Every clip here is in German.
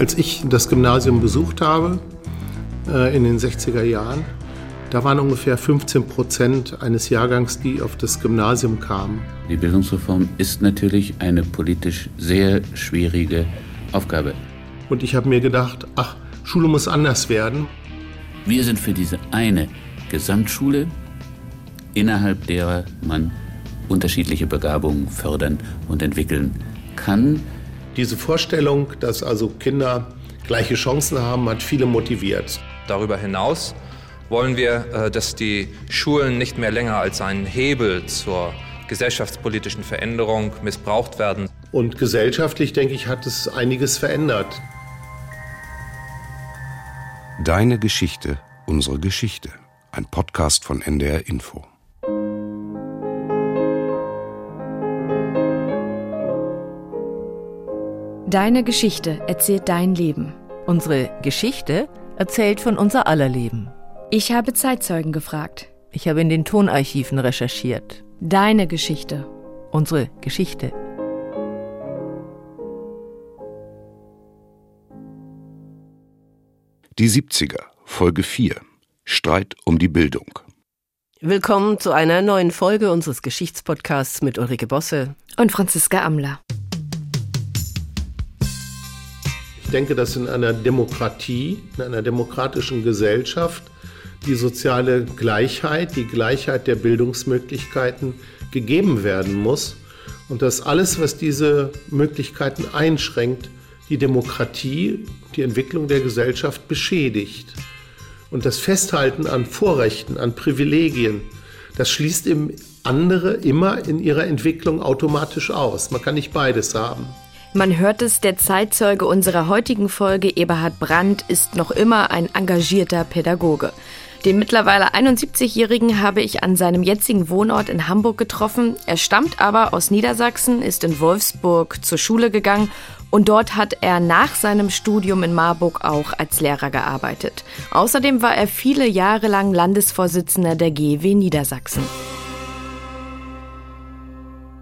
Als ich das Gymnasium besucht habe, äh, in den 60er Jahren, da waren ungefähr 15 Prozent eines Jahrgangs, die auf das Gymnasium kamen. Die Bildungsreform ist natürlich eine politisch sehr schwierige Aufgabe. Und ich habe mir gedacht, ach, Schule muss anders werden. Wir sind für diese eine Gesamtschule, innerhalb derer man unterschiedliche Begabungen fördern und entwickeln kann. Diese Vorstellung, dass also Kinder gleiche Chancen haben, hat viele motiviert. Darüber hinaus wollen wir, äh, dass die Schulen nicht mehr länger als ein Hebel zur gesellschaftspolitischen Veränderung missbraucht werden. Und gesellschaftlich, denke ich, hat es einiges verändert. Deine Geschichte, unsere Geschichte. Ein Podcast von NDR Info. Deine Geschichte erzählt dein Leben. Unsere Geschichte erzählt von unser aller Leben. Ich habe Zeitzeugen gefragt. Ich habe in den Tonarchiven recherchiert. Deine Geschichte. Unsere Geschichte. Die 70er, Folge 4. Streit um die Bildung. Willkommen zu einer neuen Folge unseres Geschichtspodcasts mit Ulrike Bosse und Franziska Amler. Denke, dass in einer Demokratie, in einer demokratischen Gesellschaft die soziale Gleichheit, die Gleichheit der Bildungsmöglichkeiten gegeben werden muss und dass alles, was diese Möglichkeiten einschränkt, die Demokratie, die Entwicklung der Gesellschaft beschädigt. Und das Festhalten an Vorrechten, an Privilegien, das schließt andere immer in ihrer Entwicklung automatisch aus. Man kann nicht beides haben. Man hört es, der Zeitzeuge unserer heutigen Folge, Eberhard Brandt, ist noch immer ein engagierter Pädagoge. Den mittlerweile 71-Jährigen habe ich an seinem jetzigen Wohnort in Hamburg getroffen. Er stammt aber aus Niedersachsen, ist in Wolfsburg zur Schule gegangen und dort hat er nach seinem Studium in Marburg auch als Lehrer gearbeitet. Außerdem war er viele Jahre lang Landesvorsitzender der GW Niedersachsen.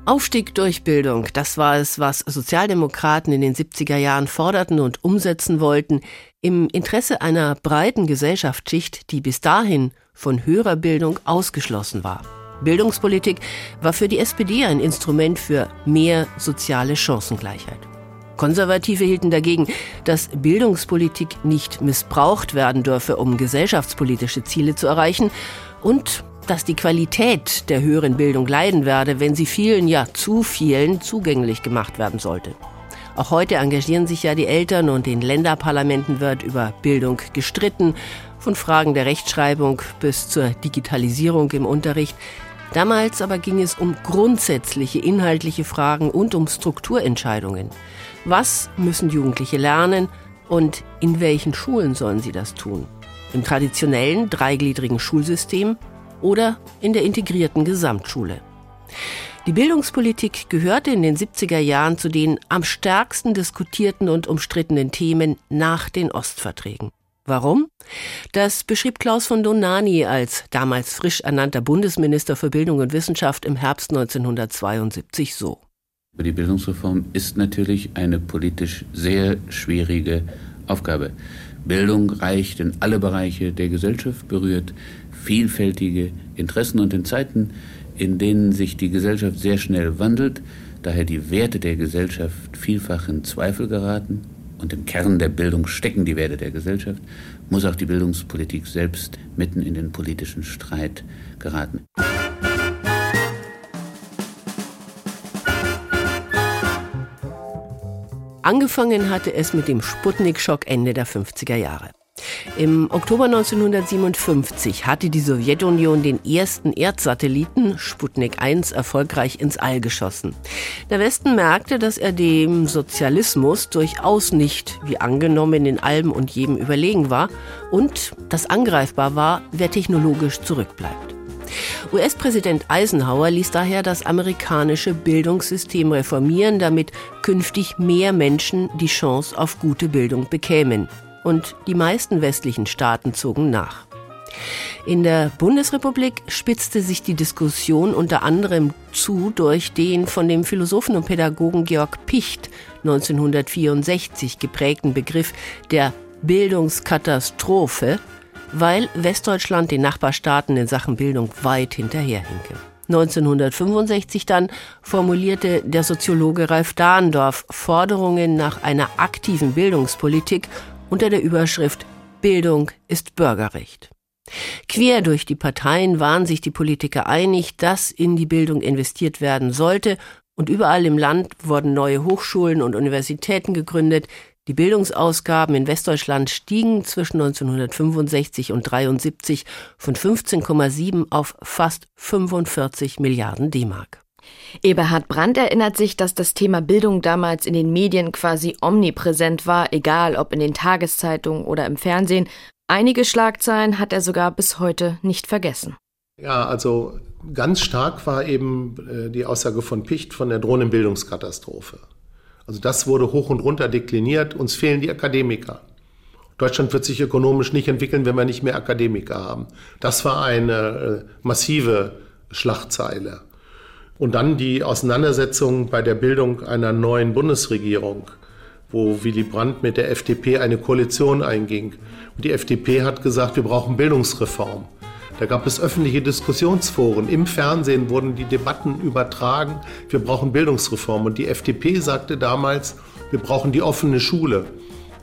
Aufstieg durch Bildung, das war es, was Sozialdemokraten in den 70er Jahren forderten und umsetzen wollten, im Interesse einer breiten Gesellschaftsschicht, die bis dahin von höherer Bildung ausgeschlossen war. Bildungspolitik war für die SPD ein Instrument für mehr soziale Chancengleichheit. Konservative hielten dagegen, dass Bildungspolitik nicht missbraucht werden dürfe, um gesellschaftspolitische Ziele zu erreichen und dass die Qualität der höheren Bildung leiden werde, wenn sie vielen, ja zu vielen, zugänglich gemacht werden sollte. Auch heute engagieren sich ja die Eltern und in Länderparlamenten wird über Bildung gestritten, von Fragen der Rechtschreibung bis zur Digitalisierung im Unterricht. Damals aber ging es um grundsätzliche inhaltliche Fragen und um Strukturentscheidungen. Was müssen Jugendliche lernen und in welchen Schulen sollen sie das tun? Im traditionellen dreigliedrigen Schulsystem oder in der integrierten Gesamtschule. Die Bildungspolitik gehörte in den 70er Jahren zu den am stärksten diskutierten und umstrittenen Themen nach den Ostverträgen. Warum? Das beschrieb Klaus von Donani als damals frisch ernannter Bundesminister für Bildung und Wissenschaft im Herbst 1972 so. Die Bildungsreform ist natürlich eine politisch sehr schwierige Aufgabe. Bildung reicht in alle Bereiche der Gesellschaft, berührt vielfältige Interessen und in Zeiten, in denen sich die Gesellschaft sehr schnell wandelt, daher die Werte der Gesellschaft vielfach in Zweifel geraten und im Kern der Bildung stecken die Werte der Gesellschaft, muss auch die Bildungspolitik selbst mitten in den politischen Streit geraten. Angefangen hatte es mit dem Sputnik-Schock Ende der 50er Jahre. Im Oktober 1957 hatte die Sowjetunion den ersten Erdsatelliten Sputnik 1 erfolgreich ins All geschossen. Der Westen merkte, dass er dem Sozialismus durchaus nicht, wie angenommen, in allem und jedem überlegen war und dass angreifbar war, wer technologisch zurückbleibt. US-Präsident Eisenhower ließ daher das amerikanische Bildungssystem reformieren, damit künftig mehr Menschen die Chance auf gute Bildung bekämen und die meisten westlichen Staaten zogen nach. In der Bundesrepublik spitzte sich die Diskussion unter anderem zu durch den von dem Philosophen und Pädagogen Georg Picht 1964 geprägten Begriff der Bildungskatastrophe, weil Westdeutschland den Nachbarstaaten in Sachen Bildung weit hinterherhinke. 1965 dann formulierte der Soziologe Ralf Dahndorf Forderungen nach einer aktiven Bildungspolitik unter der Überschrift Bildung ist Bürgerrecht. Quer durch die Parteien waren sich die Politiker einig, dass in die Bildung investiert werden sollte, und überall im Land wurden neue Hochschulen und Universitäten gegründet, die Bildungsausgaben in Westdeutschland stiegen zwischen 1965 und 1973 von 15,7 auf fast 45 Milliarden D-Mark. Eberhard Brandt erinnert sich, dass das Thema Bildung damals in den Medien quasi omnipräsent war, egal ob in den Tageszeitungen oder im Fernsehen. Einige Schlagzeilen hat er sogar bis heute nicht vergessen. Ja, also ganz stark war eben äh, die Aussage von Picht von der drohenden Bildungskatastrophe. Also das wurde hoch und runter dekliniert. Uns fehlen die Akademiker. Deutschland wird sich ökonomisch nicht entwickeln, wenn wir nicht mehr Akademiker haben. Das war eine äh, massive Schlachtzeile. Und dann die Auseinandersetzung bei der Bildung einer neuen Bundesregierung, wo Willy Brandt mit der FDP eine Koalition einging. Und die FDP hat gesagt, wir brauchen Bildungsreform. Da gab es öffentliche Diskussionsforen. Im Fernsehen wurden die Debatten übertragen. Wir brauchen Bildungsreform. Und die FDP sagte damals, wir brauchen die offene Schule.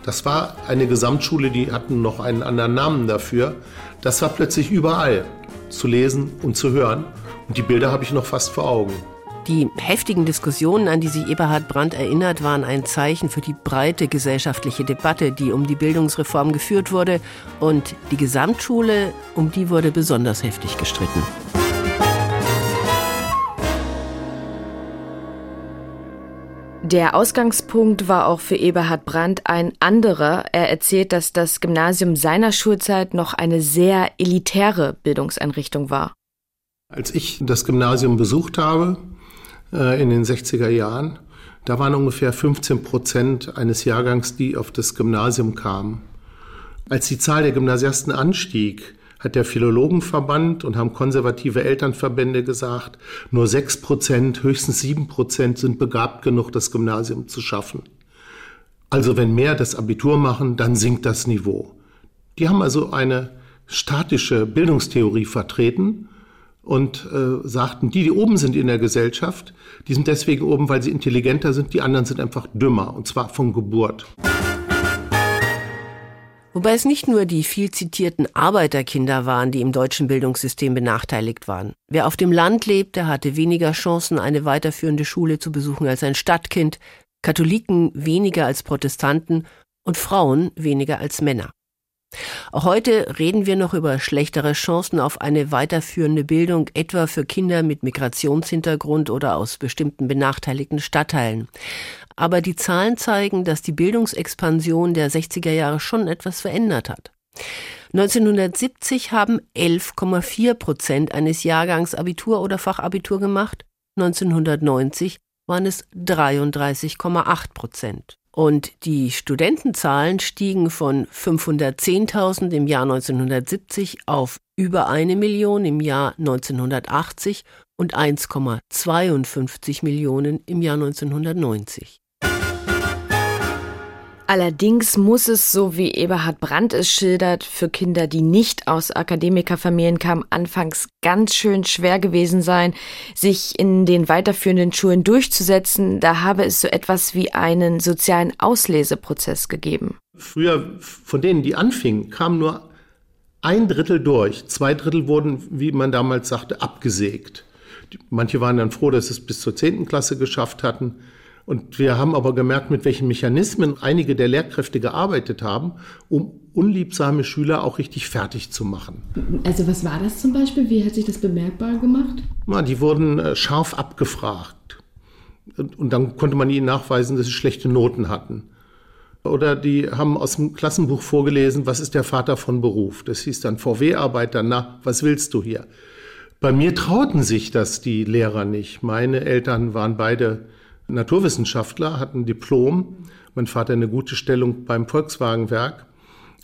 Das war eine Gesamtschule, die hatten noch einen anderen Namen dafür. Das war plötzlich überall zu lesen und zu hören. Und die Bilder habe ich noch fast vor Augen. Die heftigen Diskussionen, an die sich Eberhard Brandt erinnert, waren ein Zeichen für die breite gesellschaftliche Debatte, die um die Bildungsreform geführt wurde. Und die Gesamtschule, um die wurde besonders heftig gestritten. Der Ausgangspunkt war auch für Eberhard Brandt ein anderer. Er erzählt, dass das Gymnasium seiner Schulzeit noch eine sehr elitäre Bildungseinrichtung war. Als ich das Gymnasium besucht habe, äh, in den 60er Jahren. Da waren ungefähr 15 Prozent eines Jahrgangs, die auf das Gymnasium kamen. Als die Zahl der Gymnasiasten anstieg, hat der Philologenverband und haben konservative Elternverbände gesagt, nur 6 Prozent, höchstens 7 Prozent sind begabt genug, das Gymnasium zu schaffen. Also wenn mehr das Abitur machen, dann sinkt das Niveau. Die haben also eine statische Bildungstheorie vertreten und äh, sagten, die, die oben sind in der Gesellschaft, die sind deswegen oben, weil sie intelligenter sind, die anderen sind einfach dümmer, und zwar von Geburt. Wobei es nicht nur die viel zitierten Arbeiterkinder waren, die im deutschen Bildungssystem benachteiligt waren. Wer auf dem Land lebte, hatte weniger Chancen, eine weiterführende Schule zu besuchen als ein Stadtkind, Katholiken weniger als Protestanten und Frauen weniger als Männer. Auch heute reden wir noch über schlechtere Chancen auf eine weiterführende Bildung, etwa für Kinder mit Migrationshintergrund oder aus bestimmten benachteiligten Stadtteilen. Aber die Zahlen zeigen, dass die Bildungsexpansion der 60er Jahre schon etwas verändert hat. 1970 haben 11,4 Prozent eines Jahrgangs Abitur oder Fachabitur gemacht. 1990 waren es 33,8 Prozent. Und die Studentenzahlen stiegen von 510.000 im Jahr 1970 auf über eine Million im Jahr 1980 und 1,52 Millionen im Jahr 1990. Allerdings muss es, so wie Eberhard Brandt es schildert, für Kinder, die nicht aus Akademikerfamilien kamen, anfangs ganz schön schwer gewesen sein, sich in den weiterführenden Schulen durchzusetzen. Da habe es so etwas wie einen sozialen Ausleseprozess gegeben. Früher, von denen, die anfingen, kam nur ein Drittel durch. Zwei Drittel wurden, wie man damals sagte, abgesägt. Manche waren dann froh, dass sie es bis zur zehnten Klasse geschafft hatten. Und wir haben aber gemerkt, mit welchen Mechanismen einige der Lehrkräfte gearbeitet haben, um unliebsame Schüler auch richtig fertig zu machen. Also was war das zum Beispiel? Wie hat sich das bemerkbar gemacht? Na, die wurden äh, scharf abgefragt. Und dann konnte man ihnen nachweisen, dass sie schlechte Noten hatten. Oder die haben aus dem Klassenbuch vorgelesen, was ist der Vater von Beruf? Das hieß dann VW-Arbeiter, na, was willst du hier? Bei mir trauten sich das die Lehrer nicht. Meine Eltern waren beide Naturwissenschaftler, hat ein Diplom. Mein Vater eine gute Stellung beim Volkswagenwerk.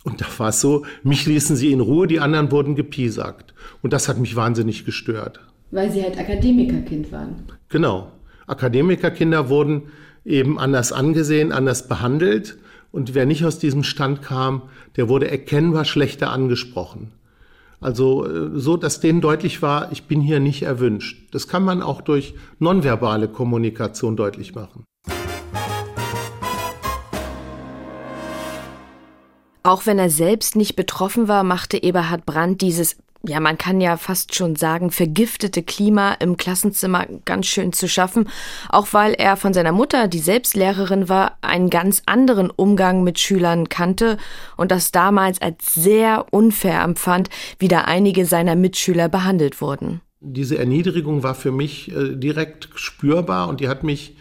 Und da war es so, mich ließen sie in Ruhe, die anderen wurden gepiesackt. Und das hat mich wahnsinnig gestört. Weil sie halt Akademikerkind waren. Genau. Akademikerkinder wurden eben anders angesehen, anders behandelt. Und wer nicht aus diesem Stand kam, der wurde erkennbar schlechter angesprochen. Also äh, so, dass denen deutlich war, ich bin hier nicht erwünscht. Das kann man auch durch nonverbale Kommunikation deutlich machen. Auch wenn er selbst nicht betroffen war, machte Eberhard Brandt dieses ja, man kann ja fast schon sagen, vergiftete Klima im Klassenzimmer ganz schön zu schaffen, auch weil er von seiner Mutter, die selbst Lehrerin war, einen ganz anderen Umgang mit Schülern kannte und das damals als sehr unfair empfand, wie da einige seiner Mitschüler behandelt wurden. Diese Erniedrigung war für mich äh, direkt spürbar und die hat mich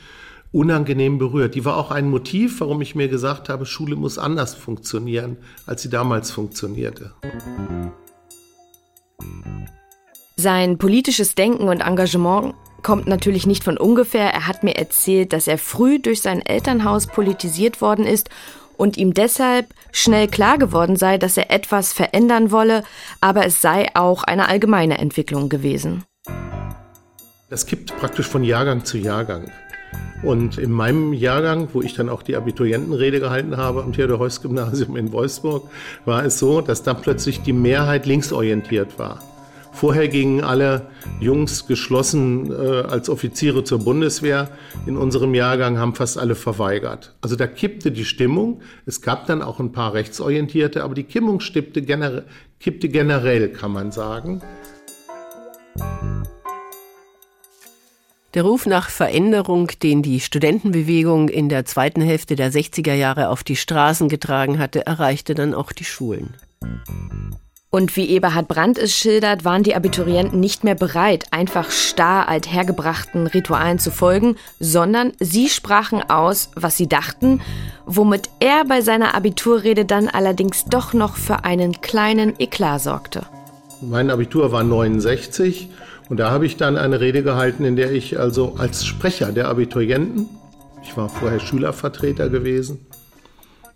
unangenehm berührt. Die war auch ein Motiv, warum ich mir gesagt habe, Schule muss anders funktionieren, als sie damals funktionierte. Sein politisches Denken und Engagement kommt natürlich nicht von ungefähr. Er hat mir erzählt, dass er früh durch sein Elternhaus politisiert worden ist und ihm deshalb schnell klar geworden sei, dass er etwas verändern wolle, aber es sei auch eine allgemeine Entwicklung gewesen. Das kippt praktisch von Jahrgang zu Jahrgang. Und in meinem Jahrgang, wo ich dann auch die Abiturientenrede gehalten habe am Theodor-Heuss-Gymnasium in Wolfsburg, war es so, dass dann plötzlich die Mehrheit linksorientiert war. Vorher gingen alle Jungs geschlossen äh, als Offiziere zur Bundeswehr. In unserem Jahrgang haben fast alle verweigert. Also da kippte die Stimmung. Es gab dann auch ein paar Rechtsorientierte, aber die Stimmung kippte, gener kippte generell, kann man sagen. Der Ruf nach Veränderung, den die Studentenbewegung in der zweiten Hälfte der 60er Jahre auf die Straßen getragen hatte, erreichte dann auch die Schulen. Und wie Eberhard Brandt es schildert, waren die Abiturienten nicht mehr bereit, einfach starr althergebrachten Ritualen zu folgen, sondern sie sprachen aus, was sie dachten, womit er bei seiner Abiturrede dann allerdings doch noch für einen kleinen Eklat sorgte. Mein Abitur war 69 und da habe ich dann eine Rede gehalten, in der ich also als Sprecher der Abiturienten, ich war vorher Schülervertreter gewesen,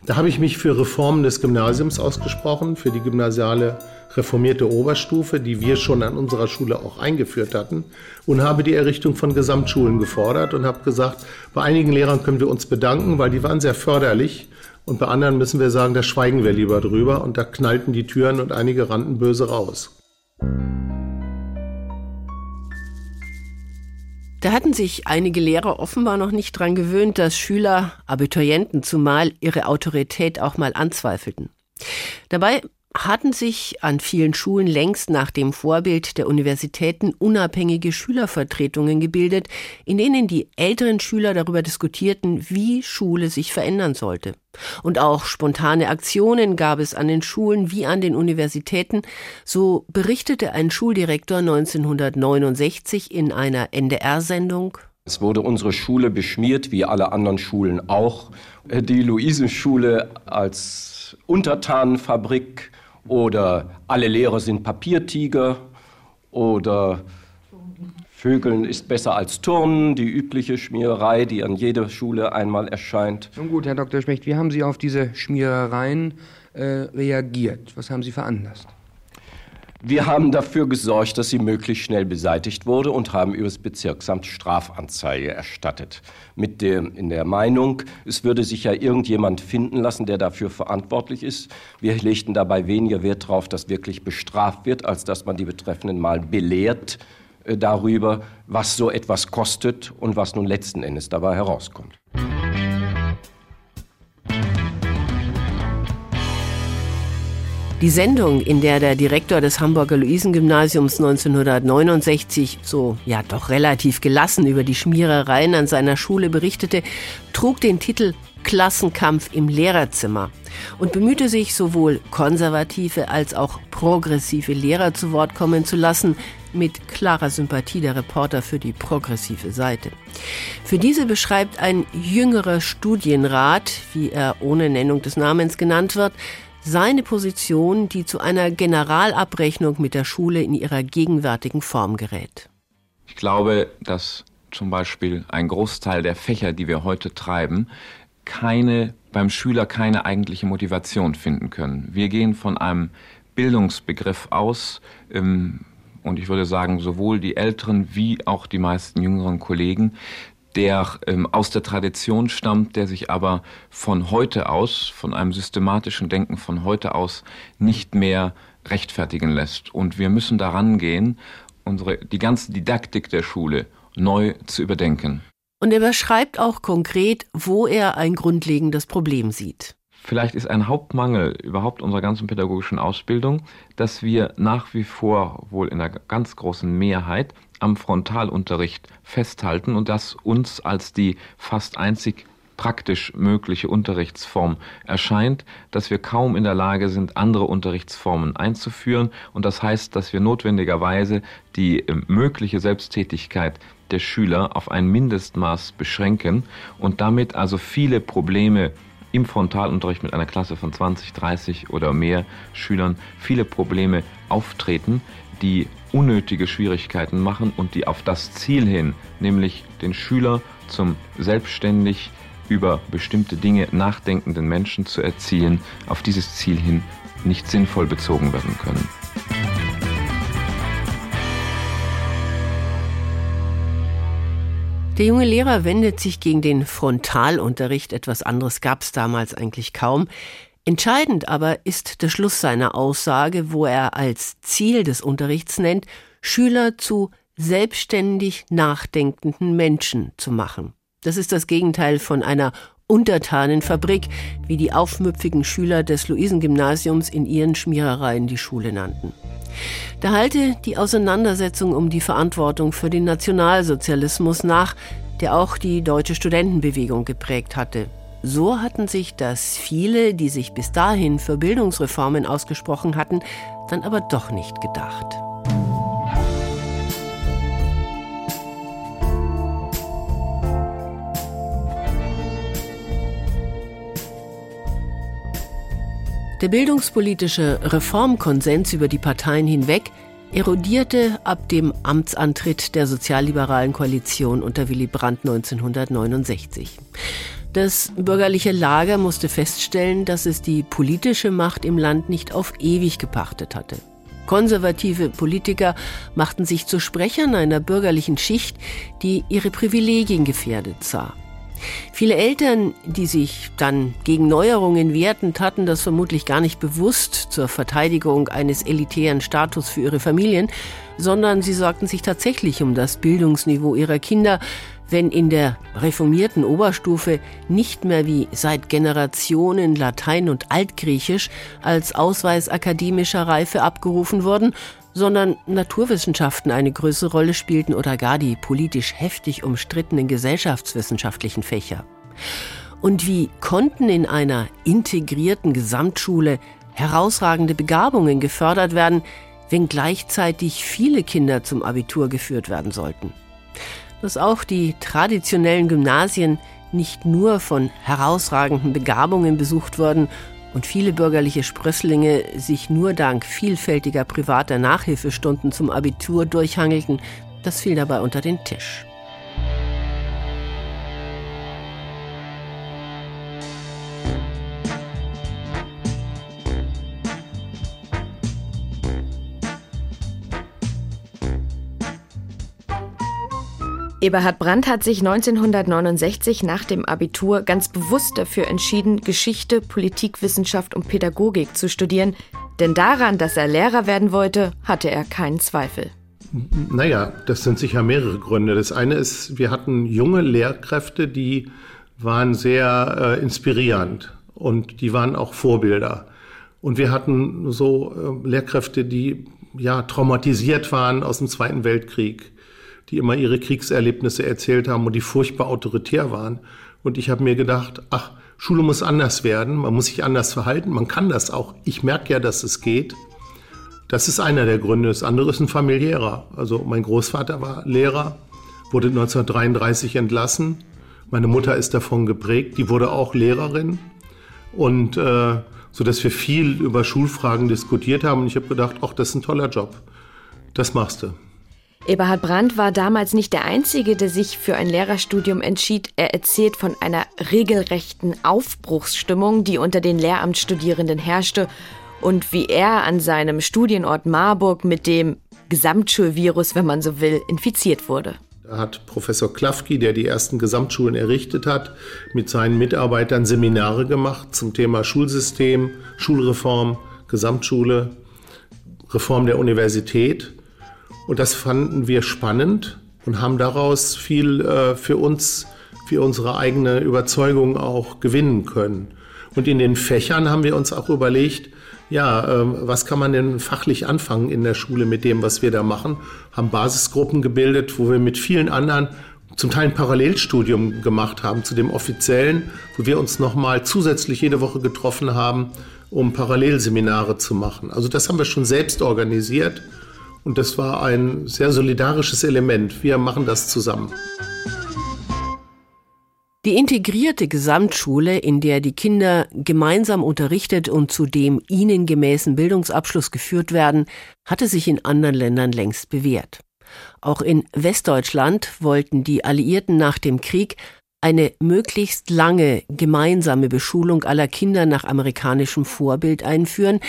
da habe ich mich für Reformen des Gymnasiums ausgesprochen, für die gymnasiale reformierte Oberstufe, die wir schon an unserer Schule auch eingeführt hatten, und habe die Errichtung von Gesamtschulen gefordert und habe gesagt, bei einigen Lehrern können wir uns bedanken, weil die waren sehr förderlich. Und bei anderen müssen wir sagen, da schweigen wir lieber drüber. Und da knallten die Türen und einige rannten böse raus. Da hatten sich einige Lehrer offenbar noch nicht dran gewöhnt, dass Schüler, Abiturienten zumal, ihre Autorität auch mal anzweifelten. Dabei hatten sich an vielen Schulen längst nach dem Vorbild der Universitäten unabhängige Schülervertretungen gebildet, in denen die älteren Schüler darüber diskutierten, wie Schule sich verändern sollte. Und auch spontane Aktionen gab es an den Schulen wie an den Universitäten, so berichtete ein Schuldirektor 1969 in einer NDR-Sendung. Es wurde unsere Schule beschmiert, wie alle anderen Schulen auch. Die Luisenschule als Untertanenfabrik oder alle Lehrer sind Papiertiger oder Vögeln ist besser als Turnen, die übliche Schmiererei, die an jeder Schule einmal erscheint. Nun gut, Herr Dr. Schmecht, wie haben Sie auf diese Schmierereien äh, reagiert? Was haben Sie veranlasst? Wir haben dafür gesorgt, dass sie möglichst schnell beseitigt wurde und haben über das Bezirksamt Strafanzeige erstattet. Mit der, in der Meinung, es würde sich ja irgendjemand finden lassen, der dafür verantwortlich ist. Wir legten dabei weniger Wert darauf, dass wirklich bestraft wird, als dass man die Betreffenden mal belehrt äh, darüber, was so etwas kostet und was nun letzten Endes dabei herauskommt. Die Sendung, in der der Direktor des Hamburger Luisengymnasiums 1969 so, ja doch relativ gelassen über die Schmierereien an seiner Schule berichtete, trug den Titel Klassenkampf im Lehrerzimmer und bemühte sich, sowohl konservative als auch progressive Lehrer zu Wort kommen zu lassen, mit klarer Sympathie der Reporter für die progressive Seite. Für diese beschreibt ein jüngerer Studienrat, wie er ohne Nennung des Namens genannt wird, seine Position, die zu einer Generalabrechnung mit der Schule in ihrer gegenwärtigen Form gerät. Ich glaube, dass zum Beispiel ein Großteil der Fächer, die wir heute treiben, keine, beim Schüler keine eigentliche Motivation finden können. Wir gehen von einem Bildungsbegriff aus, ähm, und ich würde sagen, sowohl die älteren wie auch die meisten jüngeren Kollegen, der ähm, aus der Tradition stammt, der sich aber von heute aus, von einem systematischen Denken von heute aus nicht mehr rechtfertigen lässt. Und wir müssen daran gehen, unsere, die ganze Didaktik der Schule neu zu überdenken. Und er beschreibt auch konkret, wo er ein grundlegendes Problem sieht. Vielleicht ist ein Hauptmangel überhaupt unserer ganzen pädagogischen Ausbildung, dass wir nach wie vor wohl in einer ganz großen Mehrheit am Frontalunterricht festhalten und das uns als die fast einzig praktisch mögliche Unterrichtsform erscheint, dass wir kaum in der Lage sind, andere Unterrichtsformen einzuführen. Und das heißt, dass wir notwendigerweise die äh, mögliche Selbsttätigkeit der Schüler auf ein Mindestmaß beschränken und damit also viele Probleme im Frontalunterricht mit einer Klasse von 20, 30 oder mehr Schülern viele Probleme auftreten, die unnötige Schwierigkeiten machen und die auf das Ziel hin, nämlich den Schüler zum selbstständig über bestimmte Dinge nachdenkenden Menschen zu erziehen, auf dieses Ziel hin nicht sinnvoll bezogen werden können. Der junge Lehrer wendet sich gegen den Frontalunterricht. Etwas anderes gab es damals eigentlich kaum. Entscheidend aber ist der Schluss seiner Aussage, wo er als Ziel des Unterrichts nennt, Schüler zu selbstständig nachdenkenden Menschen zu machen. Das ist das Gegenteil von einer Untertanenfabrik, wie die aufmüpfigen Schüler des Luisengymnasiums in ihren Schmierereien die Schule nannten. Da halte die Auseinandersetzung um die Verantwortung für den Nationalsozialismus nach, der auch die deutsche Studentenbewegung geprägt hatte. So hatten sich das viele, die sich bis dahin für Bildungsreformen ausgesprochen hatten, dann aber doch nicht gedacht. Der bildungspolitische Reformkonsens über die Parteien hinweg erodierte ab dem Amtsantritt der sozialliberalen Koalition unter Willy Brandt 1969. Das bürgerliche Lager musste feststellen, dass es die politische Macht im Land nicht auf ewig gepachtet hatte. Konservative Politiker machten sich zu Sprechern einer bürgerlichen Schicht, die ihre Privilegien gefährdet sah. Viele Eltern, die sich dann gegen Neuerungen wehrten, taten das vermutlich gar nicht bewusst zur Verteidigung eines elitären Status für ihre Familien, sondern sie sorgten sich tatsächlich um das Bildungsniveau ihrer Kinder, wenn in der reformierten Oberstufe nicht mehr wie seit Generationen Latein und Altgriechisch als Ausweis akademischer Reife abgerufen wurden, sondern Naturwissenschaften eine größere Rolle spielten oder gar die politisch heftig umstrittenen gesellschaftswissenschaftlichen Fächer. Und wie konnten in einer integrierten Gesamtschule herausragende Begabungen gefördert werden, wenn gleichzeitig viele Kinder zum Abitur geführt werden sollten? Dass auch die traditionellen Gymnasien nicht nur von herausragenden Begabungen besucht wurden, und viele bürgerliche Sprösslinge sich nur dank vielfältiger privater Nachhilfestunden zum Abitur durchhangelten, das fiel dabei unter den Tisch. Eberhard Brandt hat sich 1969 nach dem Abitur ganz bewusst dafür entschieden, Geschichte, Politikwissenschaft und Pädagogik zu studieren, denn daran, dass er Lehrer werden wollte, hatte er keinen Zweifel. Naja, das sind sicher mehrere Gründe. Das eine ist, wir hatten junge Lehrkräfte, die waren sehr äh, inspirierend und die waren auch Vorbilder. Und wir hatten so äh, Lehrkräfte, die ja traumatisiert waren aus dem Zweiten Weltkrieg die immer ihre Kriegserlebnisse erzählt haben und die furchtbar autoritär waren. Und ich habe mir gedacht, ach, Schule muss anders werden, man muss sich anders verhalten, man kann das auch. Ich merke ja, dass es geht. Das ist einer der Gründe. Das andere ist ein familiärer. Also mein Großvater war Lehrer, wurde 1933 entlassen. Meine Mutter ist davon geprägt, die wurde auch Lehrerin. Und äh, so dass wir viel über Schulfragen diskutiert haben. Und ich habe gedacht, ach, das ist ein toller Job. Das machst du. Eberhard Brandt war damals nicht der Einzige, der sich für ein Lehrerstudium entschied. Er erzählt von einer regelrechten Aufbruchsstimmung, die unter den Lehramtsstudierenden herrschte und wie er an seinem Studienort Marburg mit dem Gesamtschulvirus, wenn man so will, infiziert wurde. Da hat Professor Klafki, der die ersten Gesamtschulen errichtet hat, mit seinen Mitarbeitern Seminare gemacht zum Thema Schulsystem, Schulreform, Gesamtschule, Reform der Universität. Und das fanden wir spannend und haben daraus viel äh, für uns, für unsere eigene Überzeugung auch gewinnen können. Und in den Fächern haben wir uns auch überlegt, ja, ähm, was kann man denn fachlich anfangen in der Schule mit dem, was wir da machen? Haben Basisgruppen gebildet, wo wir mit vielen anderen zum Teil ein Parallelstudium gemacht haben zu dem offiziellen, wo wir uns nochmal zusätzlich jede Woche getroffen haben, um Parallelseminare zu machen. Also das haben wir schon selbst organisiert und das war ein sehr solidarisches Element. Wir machen das zusammen. Die integrierte Gesamtschule, in der die Kinder gemeinsam unterrichtet und zu dem ihnen gemäßen Bildungsabschluss geführt werden, hatte sich in anderen Ländern längst bewährt. Auch in Westdeutschland wollten die Alliierten nach dem Krieg eine möglichst lange gemeinsame Beschulung aller Kinder nach amerikanischem Vorbild einführen,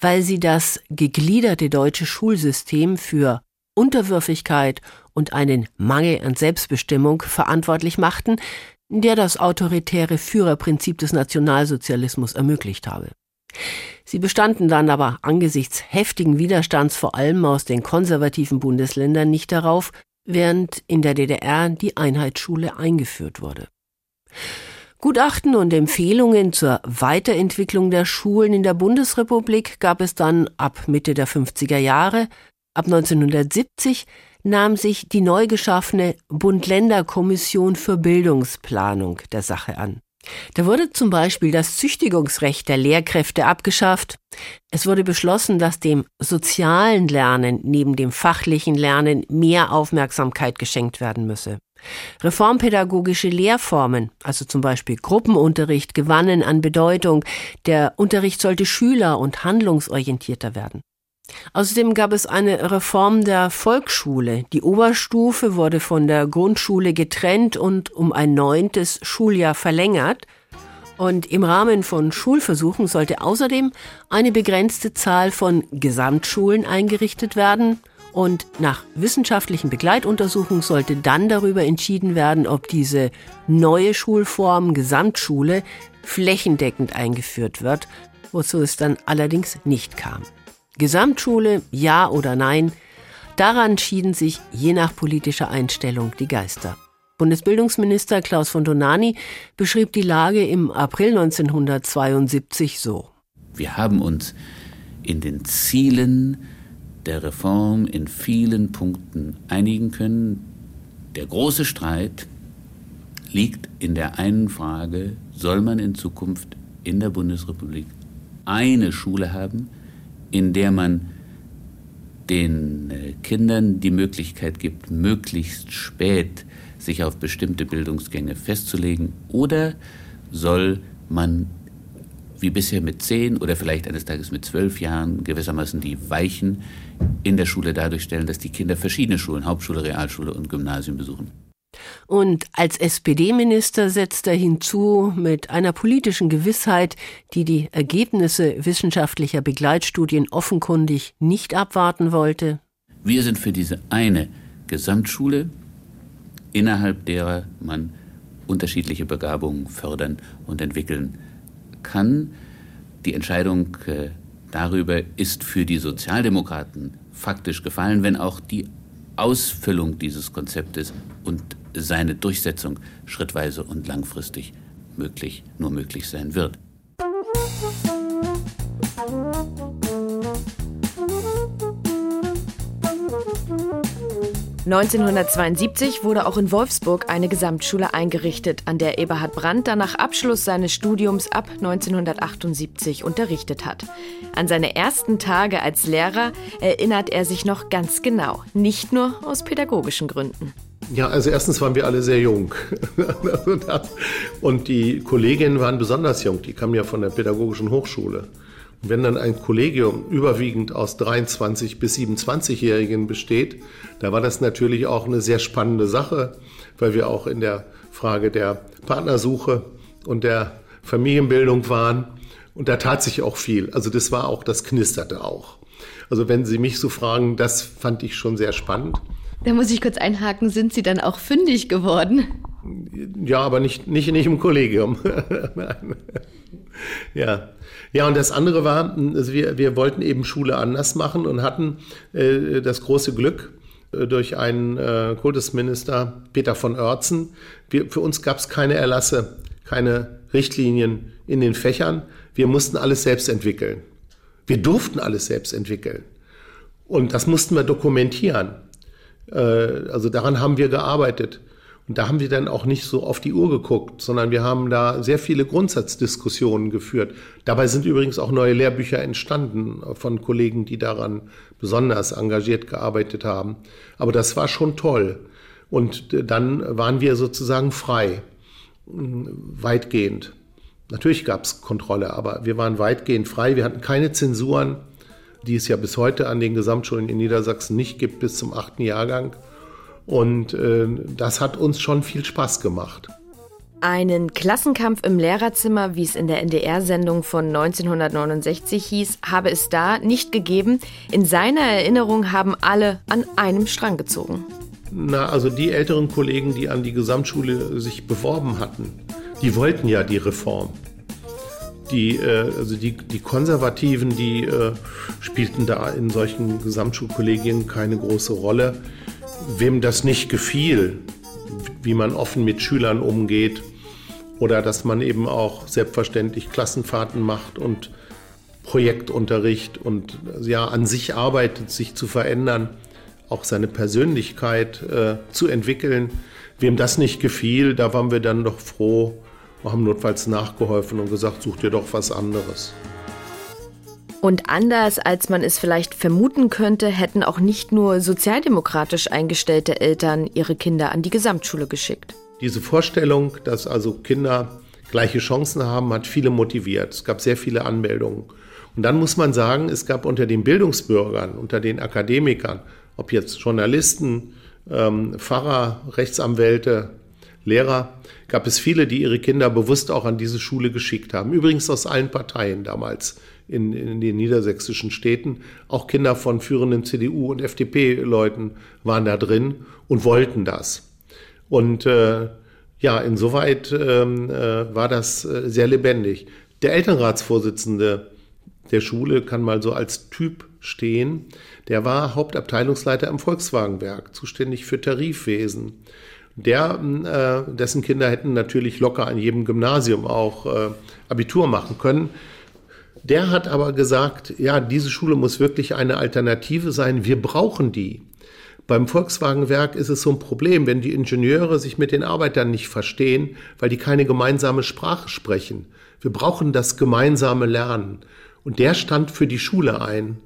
weil sie das gegliederte deutsche Schulsystem für Unterwürfigkeit und einen Mangel an Selbstbestimmung verantwortlich machten, der das autoritäre Führerprinzip des Nationalsozialismus ermöglicht habe. Sie bestanden dann aber angesichts heftigen Widerstands vor allem aus den konservativen Bundesländern nicht darauf, während in der DDR die Einheitsschule eingeführt wurde. Gutachten und Empfehlungen zur Weiterentwicklung der Schulen in der Bundesrepublik gab es dann ab Mitte der 50er Jahre. Ab 1970 nahm sich die neu geschaffene Bund-Länder-Kommission für Bildungsplanung der Sache an. Da wurde zum Beispiel das Züchtigungsrecht der Lehrkräfte abgeschafft. Es wurde beschlossen, dass dem sozialen Lernen neben dem fachlichen Lernen mehr Aufmerksamkeit geschenkt werden müsse. Reformpädagogische Lehrformen, also zum Beispiel Gruppenunterricht, gewannen an Bedeutung. Der Unterricht sollte schüler- und handlungsorientierter werden. Außerdem gab es eine Reform der Volksschule. Die Oberstufe wurde von der Grundschule getrennt und um ein neuntes Schuljahr verlängert. Und im Rahmen von Schulversuchen sollte außerdem eine begrenzte Zahl von Gesamtschulen eingerichtet werden. Und nach wissenschaftlichen Begleituntersuchungen sollte dann darüber entschieden werden, ob diese neue Schulform Gesamtschule flächendeckend eingeführt wird, wozu es dann allerdings nicht kam. Gesamtschule, ja oder nein, daran schieden sich je nach politischer Einstellung die Geister. Bundesbildungsminister Klaus von Donani beschrieb die Lage im April 1972 so. Wir haben uns in den Zielen der Reform in vielen Punkten einigen können. Der große Streit liegt in der einen Frage, soll man in Zukunft in der Bundesrepublik eine Schule haben, in der man den äh, Kindern die Möglichkeit gibt, möglichst spät sich auf bestimmte Bildungsgänge festzulegen, oder soll man wie bisher mit zehn oder vielleicht eines Tages mit zwölf Jahren gewissermaßen die Weichen in der Schule dadurch stellen, dass die Kinder verschiedene Schulen, Hauptschule, Realschule und Gymnasium besuchen. Und als SPD-Minister setzt er hinzu mit einer politischen Gewissheit, die die Ergebnisse wissenschaftlicher Begleitstudien offenkundig nicht abwarten wollte. Wir sind für diese eine Gesamtschule, innerhalb derer man unterschiedliche Begabungen fördern und entwickeln kann. Die Entscheidung äh, darüber ist für die Sozialdemokraten faktisch gefallen, wenn auch die Ausfüllung dieses Konzeptes und seine Durchsetzung schrittweise und langfristig möglich, nur möglich sein wird. 1972 wurde auch in Wolfsburg eine Gesamtschule eingerichtet, an der Eberhard Brandt dann nach Abschluss seines Studiums ab 1978 unterrichtet hat. An seine ersten Tage als Lehrer erinnert er sich noch ganz genau, nicht nur aus pädagogischen Gründen. Ja, also erstens waren wir alle sehr jung. Und die Kolleginnen waren besonders jung, die kamen ja von der Pädagogischen Hochschule. Wenn dann ein Kollegium überwiegend aus 23 bis 27-Jährigen besteht, da war das natürlich auch eine sehr spannende Sache, weil wir auch in der Frage der Partnersuche und der Familienbildung waren. Und da tat sich auch viel. Also das war auch, das knisterte auch. Also wenn Sie mich so fragen, das fand ich schon sehr spannend. Da muss ich kurz einhaken, sind Sie dann auch fündig geworden? Ja, aber nicht, nicht, nicht im Kollegium. ja. Ja, und das andere war, also wir, wir wollten eben Schule anders machen und hatten äh, das große Glück, äh, durch einen äh, Kultusminister, Peter von Oertzen. Wir, für uns gab es keine Erlasse, keine Richtlinien in den Fächern. Wir mussten alles selbst entwickeln. Wir durften alles selbst entwickeln. Und das mussten wir dokumentieren. Äh, also daran haben wir gearbeitet. Und da haben wir dann auch nicht so auf die Uhr geguckt, sondern wir haben da sehr viele Grundsatzdiskussionen geführt. Dabei sind übrigens auch neue Lehrbücher entstanden von Kollegen, die daran besonders engagiert gearbeitet haben. Aber das war schon toll. Und dann waren wir sozusagen frei, weitgehend. Natürlich gab es Kontrolle, aber wir waren weitgehend frei. Wir hatten keine Zensuren, die es ja bis heute an den Gesamtschulen in Niedersachsen nicht gibt, bis zum achten Jahrgang. Und äh, das hat uns schon viel Spaß gemacht. Einen Klassenkampf im Lehrerzimmer, wie es in der NDR-Sendung von 1969 hieß, habe es da nicht gegeben. In seiner Erinnerung haben alle an einem Strang gezogen. Na, also die älteren Kollegen, die an die Gesamtschule sich beworben hatten, die wollten ja die Reform. Die, äh, also die, die Konservativen, die äh, spielten da in solchen Gesamtschulkollegien keine große Rolle. Wem das nicht gefiel, wie man offen mit Schülern umgeht oder dass man eben auch selbstverständlich Klassenfahrten macht und Projektunterricht und ja an sich arbeitet, sich zu verändern, auch seine Persönlichkeit äh, zu entwickeln. Wem das nicht gefiel, da waren wir dann doch froh, wir haben notfalls nachgeholfen und gesagt, such dir doch was anderes. Und anders als man es vielleicht vermuten könnte, hätten auch nicht nur sozialdemokratisch eingestellte Eltern ihre Kinder an die Gesamtschule geschickt. Diese Vorstellung, dass also Kinder gleiche Chancen haben, hat viele motiviert. Es gab sehr viele Anmeldungen. Und dann muss man sagen, es gab unter den Bildungsbürgern, unter den Akademikern, ob jetzt Journalisten, ähm, Pfarrer, Rechtsanwälte, Lehrer, gab es viele, die ihre Kinder bewusst auch an diese Schule geschickt haben. Übrigens aus allen Parteien damals in, in den niedersächsischen Städten. Auch Kinder von führenden CDU- und FDP-Leuten waren da drin und wollten das. Und äh, ja, insoweit ähm, äh, war das äh, sehr lebendig. Der Elternratsvorsitzende der Schule kann mal so als Typ stehen. Der war Hauptabteilungsleiter im Volkswagenwerk, zuständig für Tarifwesen. Der, äh, dessen Kinder hätten natürlich locker an jedem Gymnasium auch äh, Abitur machen können. Der hat aber gesagt, ja, diese Schule muss wirklich eine Alternative sein. Wir brauchen die. Beim Volkswagenwerk ist es so ein Problem, wenn die Ingenieure sich mit den Arbeitern nicht verstehen, weil die keine gemeinsame Sprache sprechen. Wir brauchen das gemeinsame Lernen. Und der stand für die Schule ein,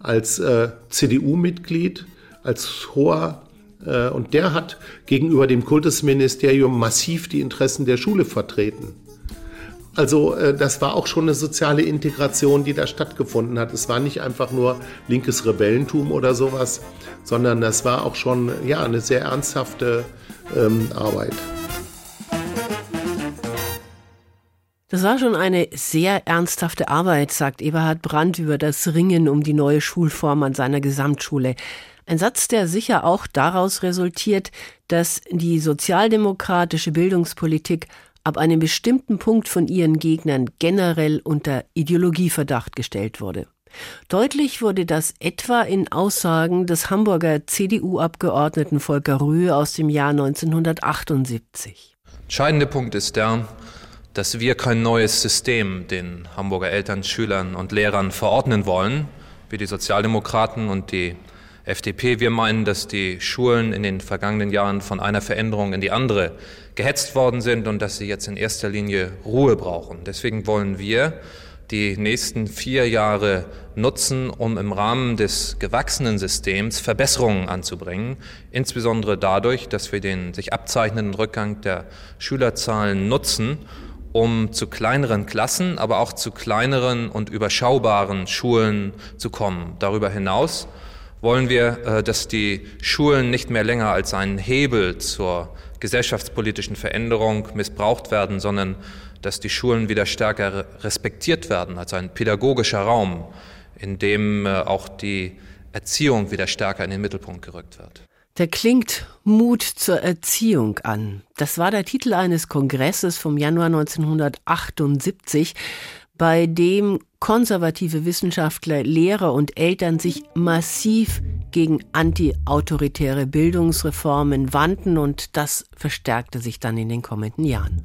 als äh, CDU-Mitglied, als hoher, und der hat gegenüber dem Kultusministerium massiv die Interessen der Schule vertreten. Also äh, das war auch schon eine soziale Integration, die da stattgefunden hat. Es war nicht einfach nur linkes Rebellentum oder sowas, sondern das war auch schon ja eine sehr ernsthafte ähm, Arbeit. Das war schon eine sehr ernsthafte Arbeit, sagt Eberhard Brandt über das Ringen um die neue Schulform an seiner Gesamtschule. Ein Satz, der sicher auch daraus resultiert, dass die sozialdemokratische Bildungspolitik ab einem bestimmten Punkt von ihren Gegnern generell unter Ideologieverdacht gestellt wurde. Deutlich wurde das etwa in Aussagen des Hamburger CDU-Abgeordneten Volker Rühe aus dem Jahr 1978. Entscheidender Punkt ist der, dass wir kein neues System den Hamburger Eltern, Schülern und Lehrern verordnen wollen, wie die Sozialdemokraten und die FDP. Wir meinen, dass die Schulen in den vergangenen Jahren von einer Veränderung in die andere gehetzt worden sind und dass sie jetzt in erster Linie Ruhe brauchen. Deswegen wollen wir die nächsten vier Jahre nutzen, um im Rahmen des gewachsenen Systems Verbesserungen anzubringen, insbesondere dadurch, dass wir den sich abzeichnenden Rückgang der Schülerzahlen nutzen, um zu kleineren Klassen, aber auch zu kleineren und überschaubaren Schulen zu kommen. Darüber hinaus wollen wir, äh, dass die Schulen nicht mehr länger als ein Hebel zur gesellschaftspolitischen Veränderung missbraucht werden, sondern dass die Schulen wieder stärker respektiert werden als ein pädagogischer Raum, in dem äh, auch die Erziehung wieder stärker in den Mittelpunkt gerückt wird. Der klingt Mut zur Erziehung an. Das war der Titel eines Kongresses vom Januar 1978, bei dem konservative Wissenschaftler, Lehrer und Eltern sich massiv gegen antiautoritäre Bildungsreformen wandten und das verstärkte sich dann in den kommenden Jahren.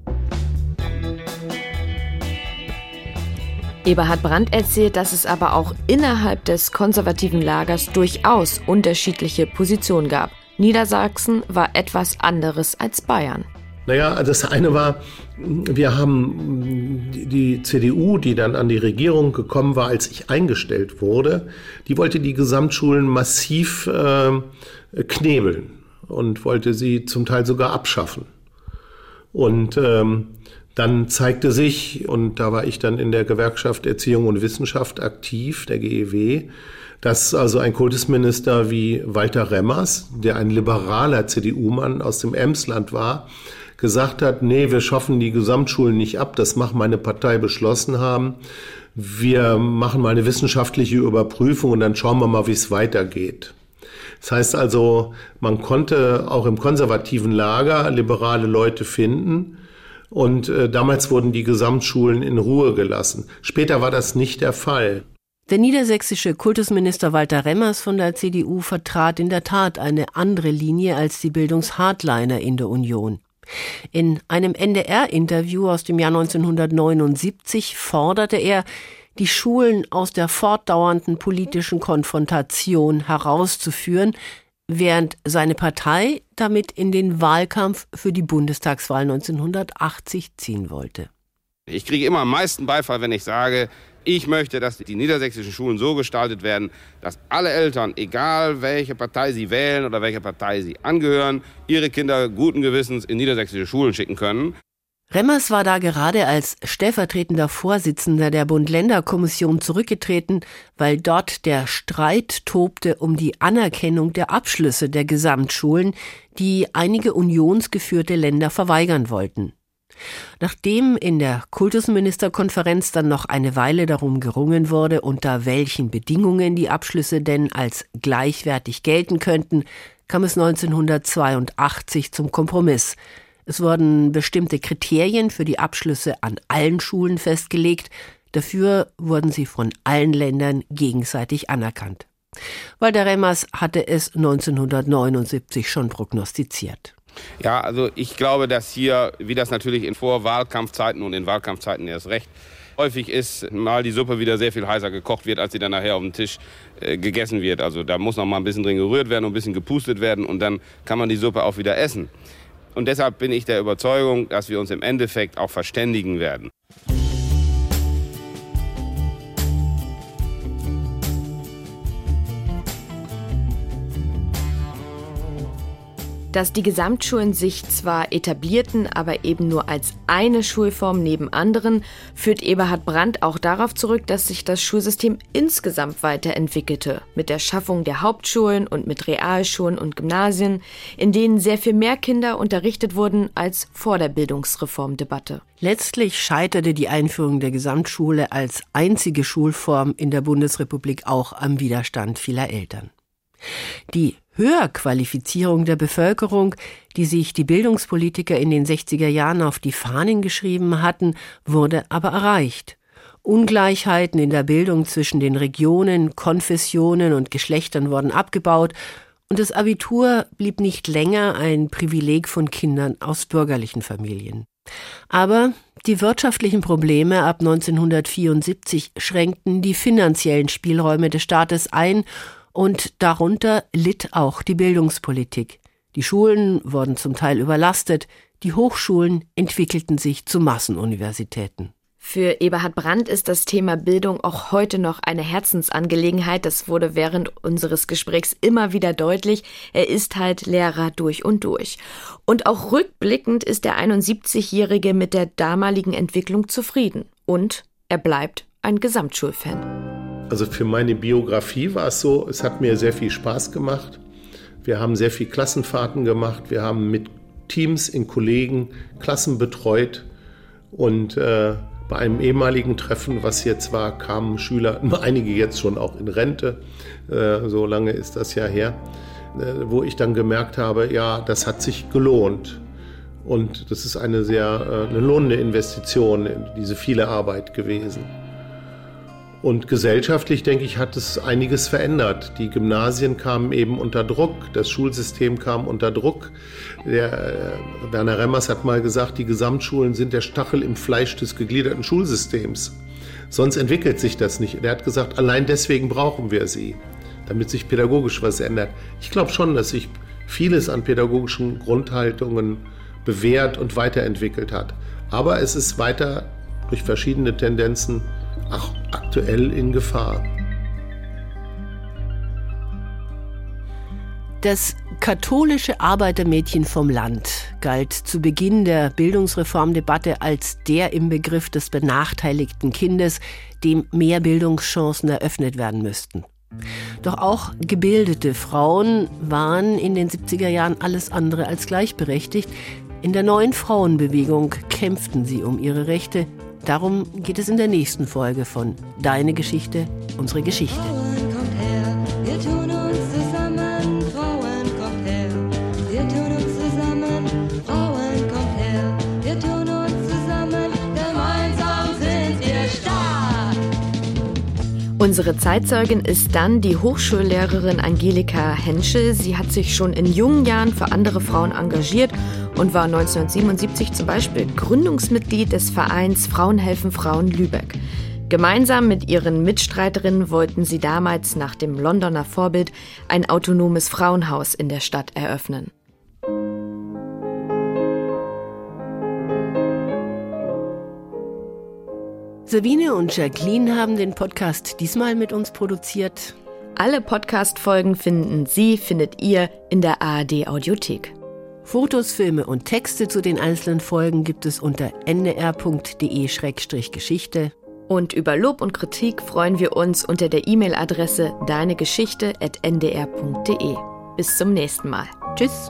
Eberhard Brandt erzählt, dass es aber auch innerhalb des konservativen Lagers durchaus unterschiedliche Positionen gab. Niedersachsen war etwas anderes als Bayern. Naja, das eine war, wir haben die CDU, die dann an die Regierung gekommen war, als ich eingestellt wurde, die wollte die Gesamtschulen massiv äh, knebeln und wollte sie zum Teil sogar abschaffen. Und ähm, dann zeigte sich, und da war ich dann in der Gewerkschaft Erziehung und Wissenschaft aktiv, der GEW, dass also ein Kultusminister wie Walter Remmers, der ein liberaler CDU-Mann aus dem Emsland war, gesagt hat, nee, wir schaffen die Gesamtschulen nicht ab, das macht meine Partei beschlossen haben. Wir machen mal eine wissenschaftliche Überprüfung und dann schauen wir mal, wie es weitergeht. Das heißt also, man konnte auch im konservativen Lager liberale Leute finden. Und äh, damals wurden die Gesamtschulen in Ruhe gelassen. Später war das nicht der Fall. Der niedersächsische Kultusminister Walter Remmers von der CDU vertrat in der Tat eine andere Linie als die Bildungshardliner in der Union. In einem NDR-Interview aus dem Jahr 1979 forderte er, die Schulen aus der fortdauernden politischen Konfrontation herauszuführen, während seine Partei damit in den Wahlkampf für die Bundestagswahl 1980 ziehen wollte. Ich kriege immer am meisten Beifall, wenn ich sage, ich möchte, dass die niedersächsischen Schulen so gestaltet werden, dass alle Eltern, egal welche Partei sie wählen oder welche Partei sie angehören, ihre Kinder guten Gewissens in niedersächsische Schulen schicken können. Remmers war da gerade als stellvertretender Vorsitzender der Bund-Länder-Kommission zurückgetreten, weil dort der Streit tobte um die Anerkennung der Abschlüsse der Gesamtschulen, die einige unionsgeführte Länder verweigern wollten. Nachdem in der Kultusministerkonferenz dann noch eine Weile darum gerungen wurde, unter welchen Bedingungen die Abschlüsse denn als gleichwertig gelten könnten, kam es 1982 zum Kompromiss. Es wurden bestimmte Kriterien für die Abschlüsse an allen Schulen festgelegt, dafür wurden sie von allen Ländern gegenseitig anerkannt. Walter Remmers hatte es 1979 schon prognostiziert. Ja, also ich glaube, dass hier, wie das natürlich in Vorwahlkampfzeiten und in Wahlkampfzeiten erst recht häufig ist, mal die Suppe wieder sehr viel heißer gekocht wird, als sie dann nachher auf dem Tisch äh, gegessen wird. Also da muss noch mal ein bisschen drin gerührt werden und ein bisschen gepustet werden und dann kann man die Suppe auch wieder essen. Und deshalb bin ich der Überzeugung, dass wir uns im Endeffekt auch verständigen werden. Dass die Gesamtschulen sich zwar etablierten, aber eben nur als eine Schulform neben anderen, führt Eberhard Brandt auch darauf zurück, dass sich das Schulsystem insgesamt weiterentwickelte, mit der Schaffung der Hauptschulen und mit Realschulen und Gymnasien, in denen sehr viel mehr Kinder unterrichtet wurden als vor der Bildungsreformdebatte. Letztlich scheiterte die Einführung der Gesamtschule als einzige Schulform in der Bundesrepublik auch am Widerstand vieler Eltern. Die Höherqualifizierung der Bevölkerung, die sich die Bildungspolitiker in den 60er Jahren auf die Fahnen geschrieben hatten, wurde aber erreicht. Ungleichheiten in der Bildung zwischen den Regionen, Konfessionen und Geschlechtern wurden abgebaut, und das Abitur blieb nicht länger ein Privileg von Kindern aus bürgerlichen Familien. Aber die wirtschaftlichen Probleme ab 1974 schränkten die finanziellen Spielräume des Staates ein und darunter litt auch die Bildungspolitik. Die Schulen wurden zum Teil überlastet, die Hochschulen entwickelten sich zu Massenuniversitäten. Für Eberhard Brandt ist das Thema Bildung auch heute noch eine Herzensangelegenheit. Das wurde während unseres Gesprächs immer wieder deutlich. Er ist halt Lehrer durch und durch. Und auch rückblickend ist der 71-Jährige mit der damaligen Entwicklung zufrieden. Und er bleibt ein Gesamtschulfan. Also für meine Biografie war es so, es hat mir sehr viel Spaß gemacht. Wir haben sehr viel Klassenfahrten gemacht. Wir haben mit Teams in Kollegen Klassen betreut. Und äh, bei einem ehemaligen Treffen, was jetzt war, kamen Schüler, einige jetzt schon auch in Rente, äh, so lange ist das ja her, wo ich dann gemerkt habe, ja, das hat sich gelohnt. Und das ist eine sehr eine lohnende Investition, diese viele Arbeit gewesen. Und gesellschaftlich, denke ich, hat es einiges verändert. Die Gymnasien kamen eben unter Druck, das Schulsystem kam unter Druck. Der, äh, Werner Remmers hat mal gesagt, die Gesamtschulen sind der Stachel im Fleisch des gegliederten Schulsystems. Sonst entwickelt sich das nicht. Er hat gesagt, allein deswegen brauchen wir sie, damit sich pädagogisch was ändert. Ich glaube schon, dass sich vieles an pädagogischen Grundhaltungen bewährt und weiterentwickelt hat. Aber es ist weiter durch verschiedene Tendenzen auch aktuell in Gefahr. Das katholische Arbeitermädchen vom Land galt zu Beginn der Bildungsreformdebatte als der im Begriff des benachteiligten Kindes, dem mehr Bildungschancen eröffnet werden müssten. Doch auch gebildete Frauen waren in den 70er Jahren alles andere als gleichberechtigt. In der neuen Frauenbewegung kämpften sie um ihre Rechte, Darum geht es in der nächsten Folge von Deine Geschichte, unsere Geschichte. Unsere Zeitzeugin ist dann die Hochschullehrerin Angelika Henschel. Sie hat sich schon in jungen Jahren für andere Frauen engagiert und war 1977 zum Beispiel Gründungsmitglied des Vereins Frauen helfen Frauen Lübeck. Gemeinsam mit ihren Mitstreiterinnen wollten sie damals nach dem Londoner Vorbild ein autonomes Frauenhaus in der Stadt eröffnen. Sabine und Jacqueline haben den Podcast diesmal mit uns produziert. Alle Podcast-Folgen finden Sie, findet ihr in der ARD Audiothek. Fotos, Filme und Texte zu den einzelnen Folgen gibt es unter ndr.de-geschichte. Und über Lob und Kritik freuen wir uns unter der E-Mail-Adresse deinegeschichte.ndr.de. Bis zum nächsten Mal. Tschüss.